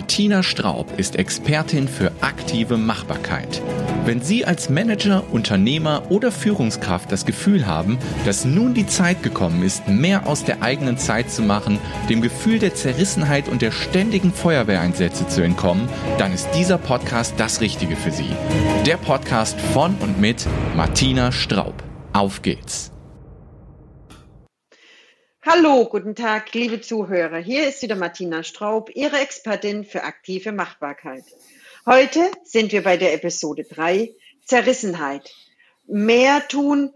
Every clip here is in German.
Martina Straub ist Expertin für aktive Machbarkeit. Wenn Sie als Manager, Unternehmer oder Führungskraft das Gefühl haben, dass nun die Zeit gekommen ist, mehr aus der eigenen Zeit zu machen, dem Gefühl der Zerrissenheit und der ständigen Feuerwehreinsätze zu entkommen, dann ist dieser Podcast das Richtige für Sie. Der Podcast von und mit Martina Straub. Auf geht's! Hallo, guten Tag, liebe Zuhörer. Hier ist wieder Martina Straub, Ihre Expertin für aktive Machbarkeit. Heute sind wir bei der Episode 3, Zerrissenheit. Mehr tun,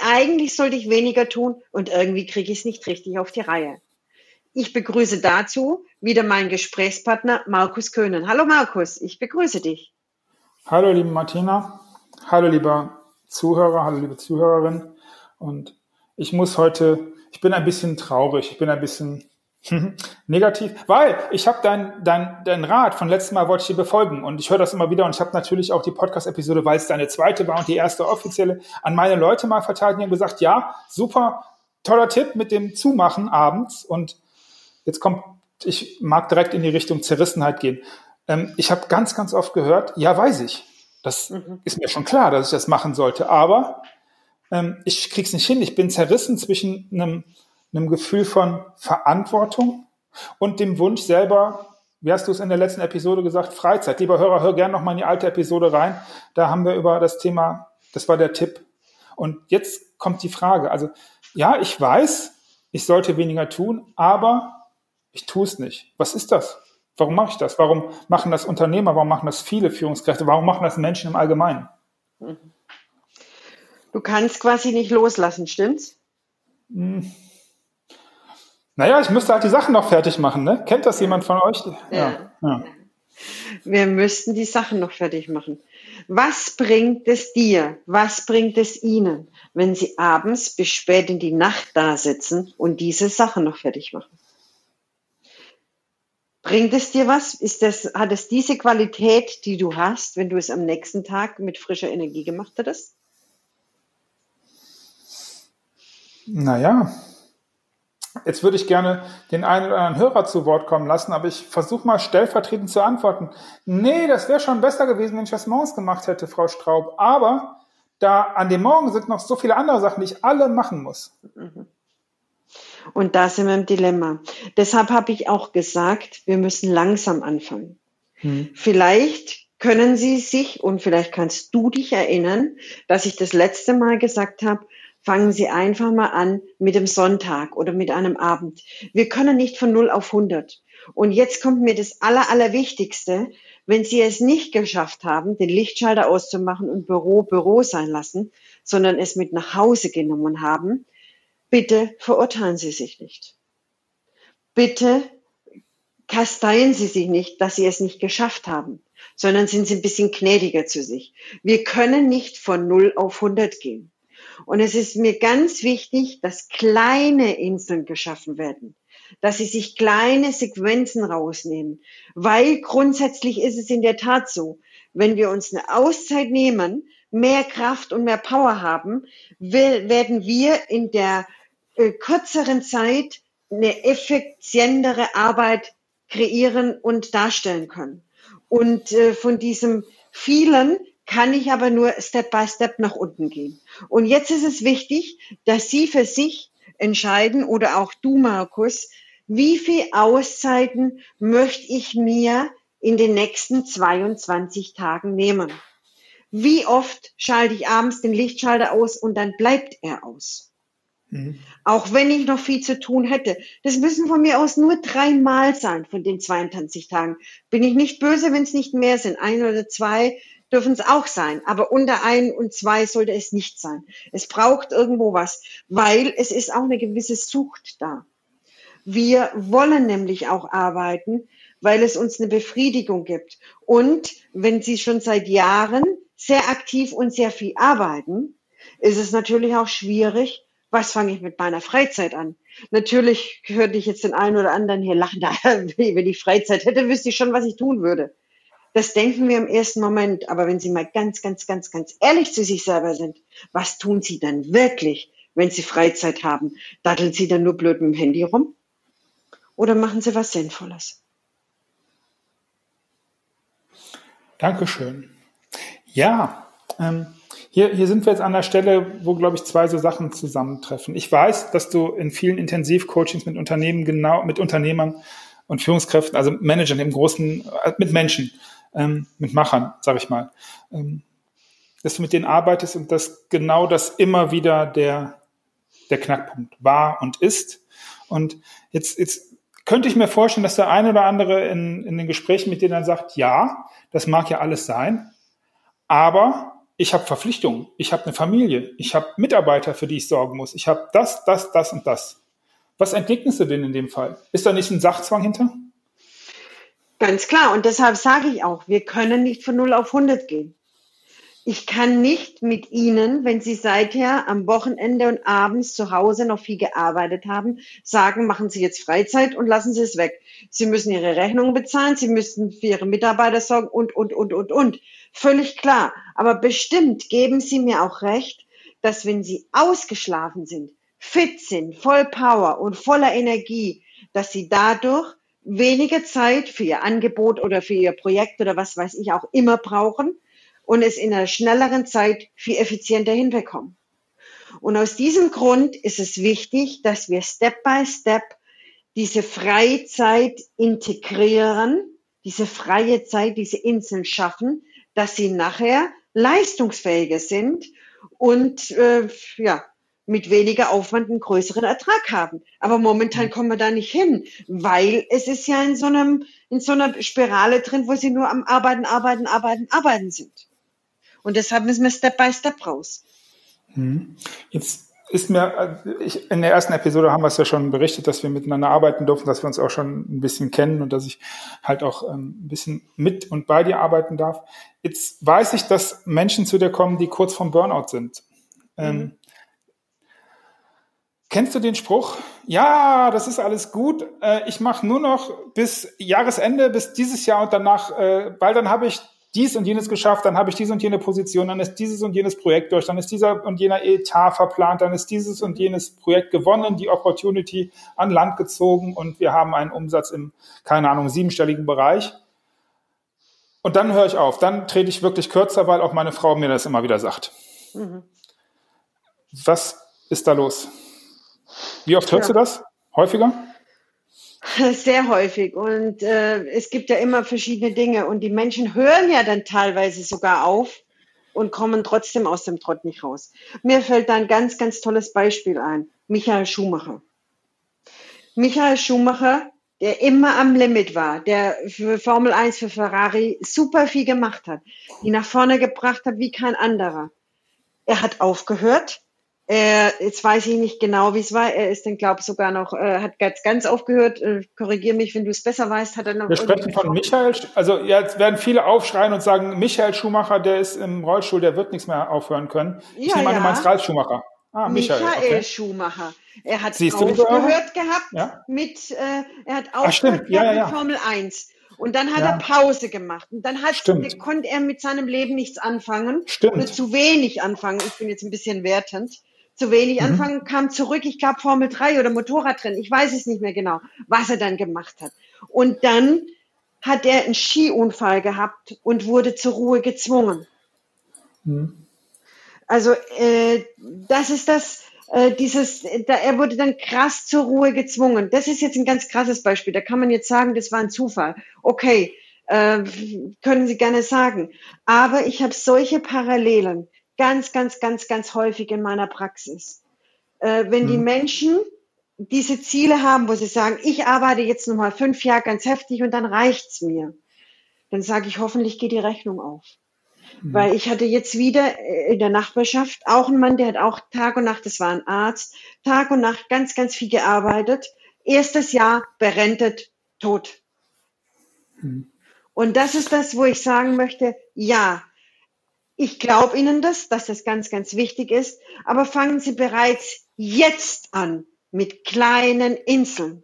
eigentlich sollte ich weniger tun und irgendwie kriege ich es nicht richtig auf die Reihe. Ich begrüße dazu wieder meinen Gesprächspartner Markus Köhnen. Hallo Markus, ich begrüße dich. Hallo liebe Martina, hallo lieber Zuhörer, hallo liebe Zuhörerin und ich muss heute ich bin ein bisschen traurig, ich bin ein bisschen negativ, weil ich habe dein, dein, dein Rat von letztem Mal wollte ich dir befolgen und ich höre das immer wieder und ich habe natürlich auch die Podcast-Episode, weil es deine zweite war und die erste offizielle, an meine Leute mal verteilt und die haben gesagt, ja, super, toller Tipp mit dem Zumachen abends und jetzt kommt, ich mag direkt in die Richtung Zerrissenheit gehen. Ähm, ich habe ganz, ganz oft gehört, ja, weiß ich. Das mhm. ist mir schon klar, dass ich das machen sollte, aber ähm, ich krieg's nicht hin. Ich bin zerrissen zwischen einem, einem Gefühl von Verantwortung und dem Wunsch selber, wie hast du es in der letzten Episode gesagt, Freizeit. Lieber Hörer, hör gerne nochmal in die alte Episode rein. Da haben wir über das Thema, das war der Tipp. Und jetzt kommt die Frage. Also, ja, ich weiß, ich sollte weniger tun, aber ich tue es nicht. Was ist das? Warum mache ich das? Warum machen das Unternehmer? Warum machen das viele Führungskräfte? Warum machen das Menschen im Allgemeinen? Mhm. Du kannst quasi nicht loslassen, stimmt's? Hm. Naja, ich müsste halt die Sachen noch fertig machen, ne? Kennt das jemand von euch? Ja. ja. Wir müssten die Sachen noch fertig machen. Was bringt es dir? Was bringt es Ihnen, wenn Sie abends bis spät in die Nacht da sitzen und diese Sachen noch fertig machen? Bringt es dir was? Ist das, hat es diese Qualität, die du hast, wenn du es am nächsten Tag mit frischer Energie gemacht hättest? Naja, jetzt würde ich gerne den einen oder anderen Hörer zu Wort kommen lassen, aber ich versuche mal stellvertretend zu antworten. Nee, das wäre schon besser gewesen, wenn ich das morgens gemacht hätte, Frau Straub. Aber da an dem Morgen sind noch so viele andere Sachen, die ich alle machen muss. Und da sind wir im Dilemma. Deshalb habe ich auch gesagt, wir müssen langsam anfangen. Hm. Vielleicht können Sie sich und vielleicht kannst du dich erinnern, dass ich das letzte Mal gesagt habe, fangen Sie einfach mal an mit dem Sonntag oder mit einem Abend. Wir können nicht von 0 auf 100. Und jetzt kommt mir das Aller, Allerwichtigste. Wenn Sie es nicht geschafft haben, den Lichtschalter auszumachen und Büro Büro sein lassen, sondern es mit nach Hause genommen haben, bitte verurteilen Sie sich nicht. Bitte kasteien Sie sich nicht, dass Sie es nicht geschafft haben, sondern sind Sie ein bisschen gnädiger zu sich. Wir können nicht von 0 auf 100 gehen. Und es ist mir ganz wichtig, dass kleine Inseln geschaffen werden, dass sie sich kleine Sequenzen rausnehmen, weil grundsätzlich ist es in der Tat so, wenn wir uns eine Auszeit nehmen, mehr Kraft und mehr Power haben, werden wir in der äh, kürzeren Zeit eine effizientere Arbeit kreieren und darstellen können. Und äh, von diesem vielen kann ich aber nur Step by Step nach unten gehen. Und jetzt ist es wichtig, dass Sie für sich entscheiden oder auch du, Markus, wie viel Auszeiten möchte ich mir in den nächsten 22 Tagen nehmen? Wie oft schalte ich abends den Lichtschalter aus und dann bleibt er aus? Mhm. Auch wenn ich noch viel zu tun hätte. Das müssen von mir aus nur dreimal sein von den 22 Tagen. Bin ich nicht böse, wenn es nicht mehr sind. Ein oder zwei dürfen es auch sein, aber unter ein und zwei sollte es nicht sein. Es braucht irgendwo was, weil es ist auch eine gewisse Sucht da. Wir wollen nämlich auch arbeiten, weil es uns eine Befriedigung gibt. Und wenn Sie schon seit Jahren sehr aktiv und sehr viel arbeiten, ist es natürlich auch schwierig, was fange ich mit meiner Freizeit an? Natürlich hörte ich jetzt den einen oder anderen hier lachen, wenn ich Freizeit hätte, wüsste ich schon, was ich tun würde. Das denken wir im ersten Moment. Aber wenn Sie mal ganz, ganz, ganz, ganz ehrlich zu sich selber sind, was tun Sie dann wirklich, wenn Sie Freizeit haben? Datteln Sie dann nur blöd mit dem Handy rum? Oder machen Sie was Sinnvolles? Dankeschön. Ja, ähm, hier, hier sind wir jetzt an der Stelle, wo, glaube ich, zwei so Sachen zusammentreffen. Ich weiß, dass du in vielen Intensivcoachings mit Unternehmen genau, mit Unternehmern und Führungskräften, also Managern im Großen, äh, mit Menschen, ähm, mit Machern, sage ich mal, ähm, dass du mit denen arbeitest und dass genau das immer wieder der, der Knackpunkt war und ist. Und jetzt, jetzt könnte ich mir vorstellen, dass der eine oder andere in, in den Gesprächen mit dir dann sagt, ja, das mag ja alles sein, aber ich habe Verpflichtungen, ich habe eine Familie, ich habe Mitarbeiter, für die ich sorgen muss, ich habe das, das, das und das. Was entgegnest du denn in dem Fall? Ist da nicht ein Sachzwang hinter? Ganz klar. Und deshalb sage ich auch, wir können nicht von 0 auf 100 gehen. Ich kann nicht mit Ihnen, wenn Sie seither am Wochenende und abends zu Hause noch viel gearbeitet haben, sagen, machen Sie jetzt Freizeit und lassen Sie es weg. Sie müssen Ihre Rechnungen bezahlen, Sie müssen für Ihre Mitarbeiter sorgen und, und, und, und, und. Völlig klar. Aber bestimmt geben Sie mir auch recht, dass wenn Sie ausgeschlafen sind, fit sind, voll Power und voller Energie, dass Sie dadurch weniger Zeit für Ihr Angebot oder für Ihr Projekt oder was weiß ich auch immer brauchen und es in einer schnelleren Zeit viel effizienter hinbekommen. Und aus diesem Grund ist es wichtig, dass wir Step by Step diese Freizeit integrieren, diese freie Zeit, diese Inseln schaffen, dass sie nachher leistungsfähiger sind und äh, ja, mit weniger Aufwand einen größeren Ertrag haben. Aber momentan mhm. kommen wir da nicht hin, weil es ist ja in so einem, in so einer Spirale drin, wo sie nur am Arbeiten, Arbeiten, Arbeiten, Arbeiten sind. Und deshalb müssen wir Step by Step raus. Mhm. Jetzt ist mir, äh, ich, in der ersten Episode haben wir es ja schon berichtet, dass wir miteinander arbeiten durften, dass wir uns auch schon ein bisschen kennen und dass ich halt auch ähm, ein bisschen mit und bei dir arbeiten darf. Jetzt weiß ich, dass Menschen zu dir kommen, die kurz vom Burnout sind. Ähm, mhm. Kennst du den Spruch? Ja, das ist alles gut. Äh, ich mache nur noch bis Jahresende, bis dieses Jahr und danach, äh, weil dann habe ich dies und jenes geschafft, dann habe ich diese und jene Position, dann ist dieses und jenes Projekt durch, dann ist dieser und jener Etat verplant, dann ist dieses und jenes Projekt gewonnen, die Opportunity an Land gezogen und wir haben einen Umsatz im, keine Ahnung, siebenstelligen Bereich. Und dann höre ich auf, dann trete ich wirklich kürzer, weil auch meine Frau mir das immer wieder sagt. Mhm. Was ist da los? Wie oft hörst ja. du das? Häufiger? Sehr häufig. Und äh, es gibt ja immer verschiedene Dinge. Und die Menschen hören ja dann teilweise sogar auf und kommen trotzdem aus dem Trott nicht raus. Mir fällt da ein ganz, ganz tolles Beispiel ein. Michael Schumacher. Michael Schumacher, der immer am Limit war, der für Formel 1, für Ferrari super viel gemacht hat, die nach vorne gebracht hat wie kein anderer. Er hat aufgehört, äh, jetzt weiß ich nicht genau, wie es war. Er ist dann, glaube ich, sogar noch, äh, hat ganz, ganz aufgehört. Äh, Korrigier mich, wenn du es besser weißt. Hat er noch Wir sprechen von Michael, also jetzt werden viele aufschreien und sagen, Michael Schumacher, der ist im Rollstuhl, der wird nichts mehr aufhören können. Ich ja, nehme an, du meinst Ralf Schumacher. Ah, Michael, Michael okay. Schumacher. Er hat Siehst aufgehört gehabt ja? mit, äh, er hat aufgehört Ach, ja, ja, ja. mit Formel 1. Und dann hat ja. er Pause gemacht. Und dann hat, konnte er mit seinem Leben nichts anfangen. Stimmt. Oder zu wenig anfangen. Ich bin jetzt ein bisschen wertend zu wenig mhm. anfangen, kam zurück, ich glaube Formel 3 oder Motorradrennen, ich weiß es nicht mehr genau, was er dann gemacht hat. Und dann hat er einen Skiunfall gehabt und wurde zur Ruhe gezwungen. Mhm. Also äh, das ist das, äh, dieses, da, er wurde dann krass zur Ruhe gezwungen. Das ist jetzt ein ganz krasses Beispiel. Da kann man jetzt sagen, das war ein Zufall. Okay, äh, können Sie gerne sagen. Aber ich habe solche Parallelen ganz, ganz, ganz, ganz häufig in meiner Praxis. Äh, wenn mhm. die Menschen diese Ziele haben, wo sie sagen, ich arbeite jetzt nochmal fünf Jahre ganz heftig und dann reicht's mir, dann sage ich, hoffentlich geht die Rechnung auf. Mhm. Weil ich hatte jetzt wieder äh, in der Nachbarschaft auch einen Mann, der hat auch Tag und Nacht, das war ein Arzt, Tag und Nacht ganz, ganz viel gearbeitet. Erstes Jahr berentet, tot. Mhm. Und das ist das, wo ich sagen möchte, ja, ich glaube Ihnen das, dass das ganz, ganz wichtig ist. Aber fangen Sie bereits jetzt an mit kleinen Inseln,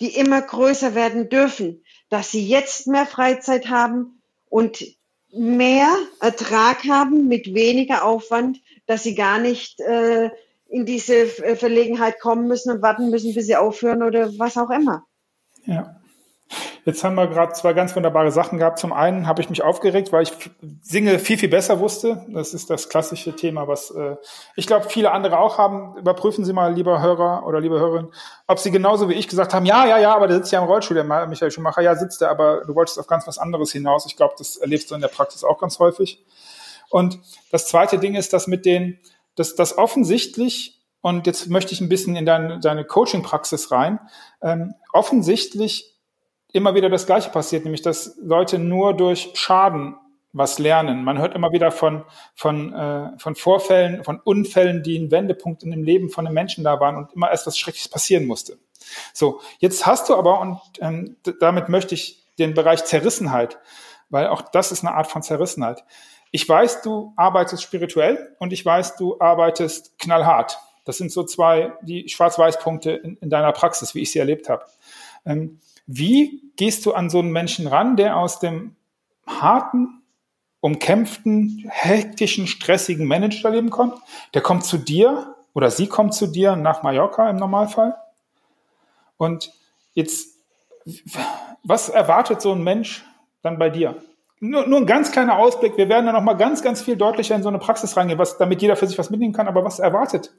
die immer größer werden dürfen, dass Sie jetzt mehr Freizeit haben und mehr Ertrag haben mit weniger Aufwand, dass Sie gar nicht äh, in diese Verlegenheit kommen müssen und warten müssen, bis Sie aufhören oder was auch immer. Ja. Jetzt haben wir gerade zwei ganz wunderbare Sachen gehabt. Zum einen habe ich mich aufgeregt, weil ich singe viel, viel besser wusste. Das ist das klassische Thema, was äh, ich glaube, viele andere auch haben. Überprüfen Sie mal, lieber Hörer oder liebe Hörerin, ob Sie genauso wie ich gesagt haben, ja, ja, ja, aber der sitzt ja im Rollstuhl, der Michael Schumacher, ja, sitzt er, aber du wolltest auf ganz was anderes hinaus. Ich glaube, das erlebst du in der Praxis auch ganz häufig. Und das zweite Ding ist, dass mit den, dass das offensichtlich und jetzt möchte ich ein bisschen in deine, deine Coaching-Praxis rein. Ähm, offensichtlich immer wieder das Gleiche passiert, nämlich dass Leute nur durch Schaden was lernen. Man hört immer wieder von, von, äh, von Vorfällen, von Unfällen, die ein Wendepunkt in dem Leben von einem Menschen da waren und immer erst was Schreckliches passieren musste. So, jetzt hast du aber, und ähm, damit möchte ich den Bereich Zerrissenheit, weil auch das ist eine Art von Zerrissenheit. Ich weiß, du arbeitest spirituell und ich weiß, du arbeitest knallhart. Das sind so zwei, die Schwarz-Weiß-Punkte in, in, deiner Praxis, wie ich sie erlebt habe. Ähm, wie gehst du an so einen Menschen ran, der aus dem harten, umkämpften, hektischen, stressigen Managerleben kommt? Der kommt zu dir oder sie kommt zu dir nach Mallorca im Normalfall. Und jetzt, was erwartet so ein Mensch dann bei dir? Nur, nur ein ganz kleiner Ausblick. Wir werden da noch mal ganz, ganz viel deutlicher in so eine Praxis reingehen, was, damit jeder für sich was mitnehmen kann. Aber was erwartet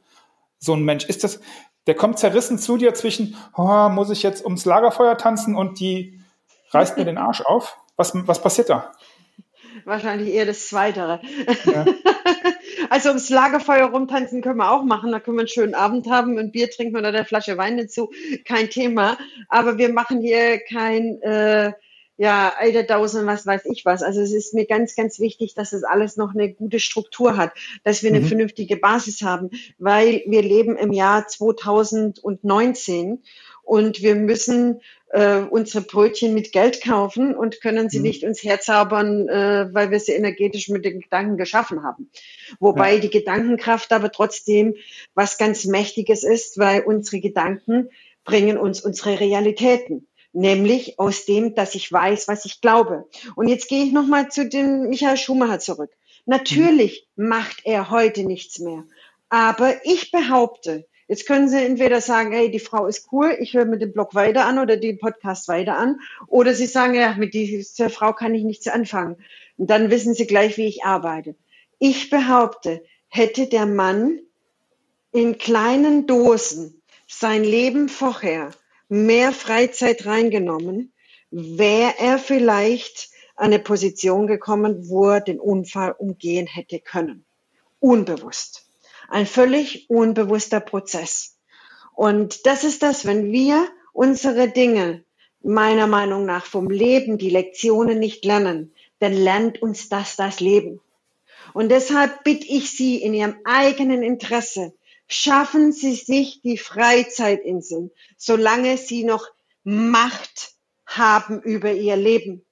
so ein Mensch? Ist das, der kommt zerrissen zu dir zwischen, oh, muss ich jetzt ums Lagerfeuer tanzen und die reißt mir den Arsch auf? Was, was passiert da? Wahrscheinlich eher das Zweitere. Ja. also ums Lagerfeuer rumtanzen können wir auch machen. Da können wir einen schönen Abend haben, ein Bier trinken oder eine Flasche Wein dazu. Kein Thema. Aber wir machen hier kein äh, ja, Eiderdosen, was weiß ich was. Also es ist mir ganz, ganz wichtig, dass es alles noch eine gute Struktur hat, dass wir eine mhm. vernünftige Basis haben, weil wir leben im Jahr 2019 und wir müssen äh, unsere Brötchen mit Geld kaufen und können sie mhm. nicht uns herzaubern, äh, weil wir sie energetisch mit den Gedanken geschaffen haben. Wobei ja. die Gedankenkraft aber trotzdem was ganz Mächtiges ist, weil unsere Gedanken bringen uns unsere Realitäten nämlich aus dem, dass ich weiß, was ich glaube. Und jetzt gehe ich nochmal zu dem Michael Schumacher zurück. Natürlich mhm. macht er heute nichts mehr. Aber ich behaupte, jetzt können Sie entweder sagen, hey, die Frau ist cool, ich höre mir den Blog weiter an oder den Podcast weiter an. Oder Sie sagen, ja, mit dieser Frau kann ich nichts anfangen. Und dann wissen Sie gleich, wie ich arbeite. Ich behaupte, hätte der Mann in kleinen Dosen sein Leben vorher mehr Freizeit reingenommen, wäre er vielleicht an eine Position gekommen, wo er den Unfall umgehen hätte können. Unbewusst. Ein völlig unbewusster Prozess. Und das ist das, wenn wir unsere Dinge meiner Meinung nach vom Leben, die Lektionen nicht lernen, dann lernt uns das das Leben. Und deshalb bitte ich Sie in Ihrem eigenen Interesse, schaffen Sie sich die Freizeitinseln, solange Sie noch Macht haben über Ihr Leben.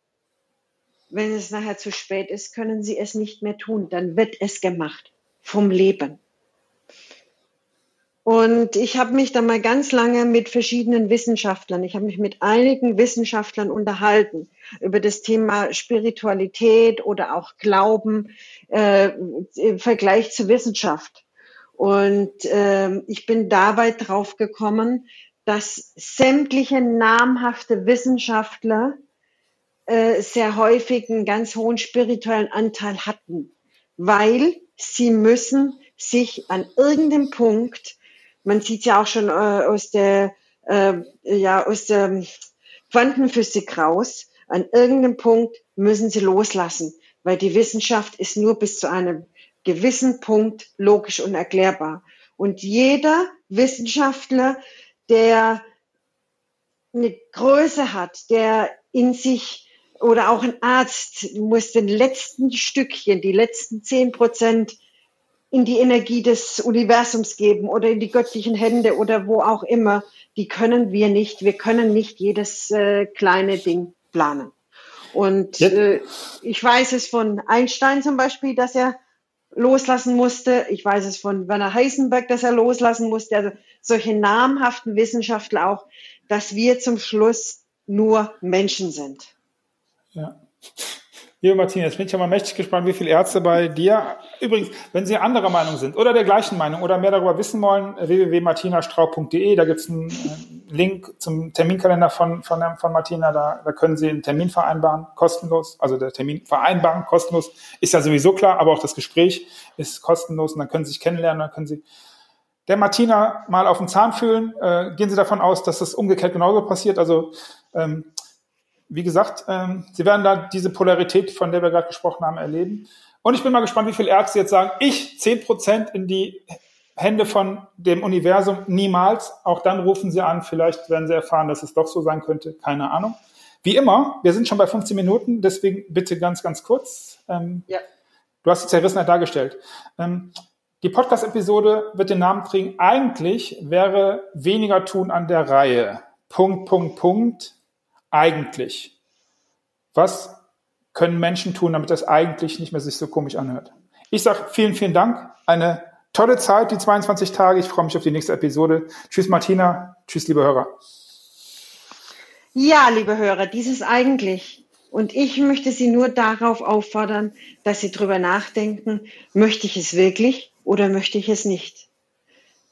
Wenn es nachher zu spät ist, können Sie es nicht mehr tun. Dann wird es gemacht vom Leben. Und ich habe mich da mal ganz lange mit verschiedenen Wissenschaftlern, ich habe mich mit einigen Wissenschaftlern unterhalten über das Thema Spiritualität oder auch Glauben äh, im Vergleich zur Wissenschaft. Und ähm, ich bin dabei drauf gekommen, dass sämtliche namhafte Wissenschaftler äh, sehr häufig einen ganz hohen spirituellen Anteil hatten, weil sie müssen sich an irgendeinem Punkt, man sieht ja auch schon äh, aus der äh, ja aus der Quantenphysik raus, an irgendeinem Punkt müssen sie loslassen, weil die Wissenschaft ist nur bis zu einem gewissen Punkt logisch und erklärbar. Und jeder Wissenschaftler, der eine Größe hat, der in sich oder auch ein Arzt muss den letzten Stückchen, die letzten zehn Prozent in die Energie des Universums geben oder in die göttlichen Hände oder wo auch immer. Die können wir nicht. Wir können nicht jedes äh, kleine Ding planen. Und äh, ich weiß es von Einstein zum Beispiel, dass er loslassen musste. Ich weiß es von Werner Heisenberg, dass er loslassen musste. Also solche namhaften Wissenschaftler auch, dass wir zum Schluss nur Menschen sind. Ja. Liebe Martina, jetzt bin ich ja mal mächtig gespannt, wie viele Ärzte bei dir, übrigens, wenn Sie anderer Meinung sind oder der gleichen Meinung oder mehr darüber wissen wollen, www.martinastrau.de, da gibt es einen Link zum Terminkalender von, von, von Martina, da, da können Sie einen Termin vereinbaren, kostenlos. Also der Termin vereinbaren, kostenlos, ist ja sowieso klar, aber auch das Gespräch ist kostenlos und dann können Sie sich kennenlernen, dann können Sie der Martina mal auf den Zahn fühlen. Äh, gehen Sie davon aus, dass das umgekehrt genauso passiert. Also ähm, wie gesagt, ähm, Sie werden da diese Polarität, von der wir gerade gesprochen haben, erleben. Und ich bin mal gespannt, wie viele Ärzte jetzt sagen, ich zehn Prozent in die Hände von dem Universum niemals. Auch dann rufen Sie an, vielleicht werden Sie erfahren, dass es doch so sein könnte. Keine Ahnung. Wie immer, wir sind schon bei 15 Minuten, deswegen bitte ganz, ganz kurz. Ähm, ja. Du hast die Zerrissenheit dargestellt. Ähm, die Podcast-Episode wird den Namen kriegen. Eigentlich wäre weniger tun an der Reihe. Punkt, Punkt, Punkt. Eigentlich. Was können Menschen tun, damit das eigentlich nicht mehr sich so komisch anhört? Ich sage vielen, vielen Dank. Eine tolle Zeit, die 22 Tage. Ich freue mich auf die nächste Episode. Tschüss, Martina. Tschüss, liebe Hörer. Ja, liebe Hörer, dieses eigentlich. Und ich möchte Sie nur darauf auffordern, dass Sie drüber nachdenken, möchte ich es wirklich oder möchte ich es nicht?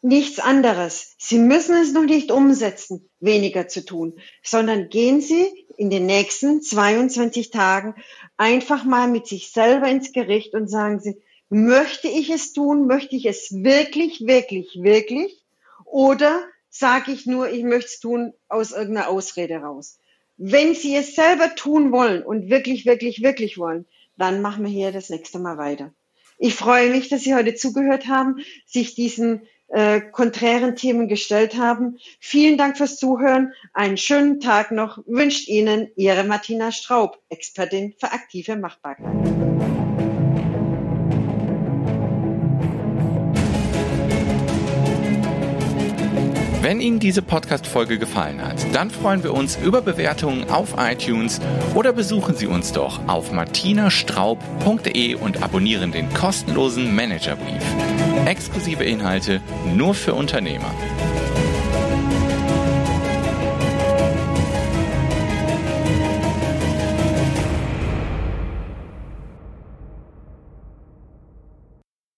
Nichts anderes. Sie müssen es noch nicht umsetzen, weniger zu tun, sondern gehen Sie in den nächsten 22 Tagen einfach mal mit sich selber ins Gericht und sagen Sie, möchte ich es tun? Möchte ich es wirklich, wirklich, wirklich? Oder sage ich nur, ich möchte es tun aus irgendeiner Ausrede raus? Wenn Sie es selber tun wollen und wirklich, wirklich, wirklich wollen, dann machen wir hier das nächste Mal weiter. Ich freue mich, dass Sie heute zugehört haben, sich diesen äh, konträren Themen gestellt haben. Vielen Dank fürs Zuhören. Einen schönen Tag noch wünscht Ihnen Ihre Martina Straub, Expertin für aktive Machbarkeit. Wenn Ihnen diese Podcast-Folge gefallen hat, dann freuen wir uns über Bewertungen auf iTunes oder besuchen Sie uns doch auf martinastraub.de und abonnieren den kostenlosen Managerbrief. Exklusive Inhalte nur für Unternehmer.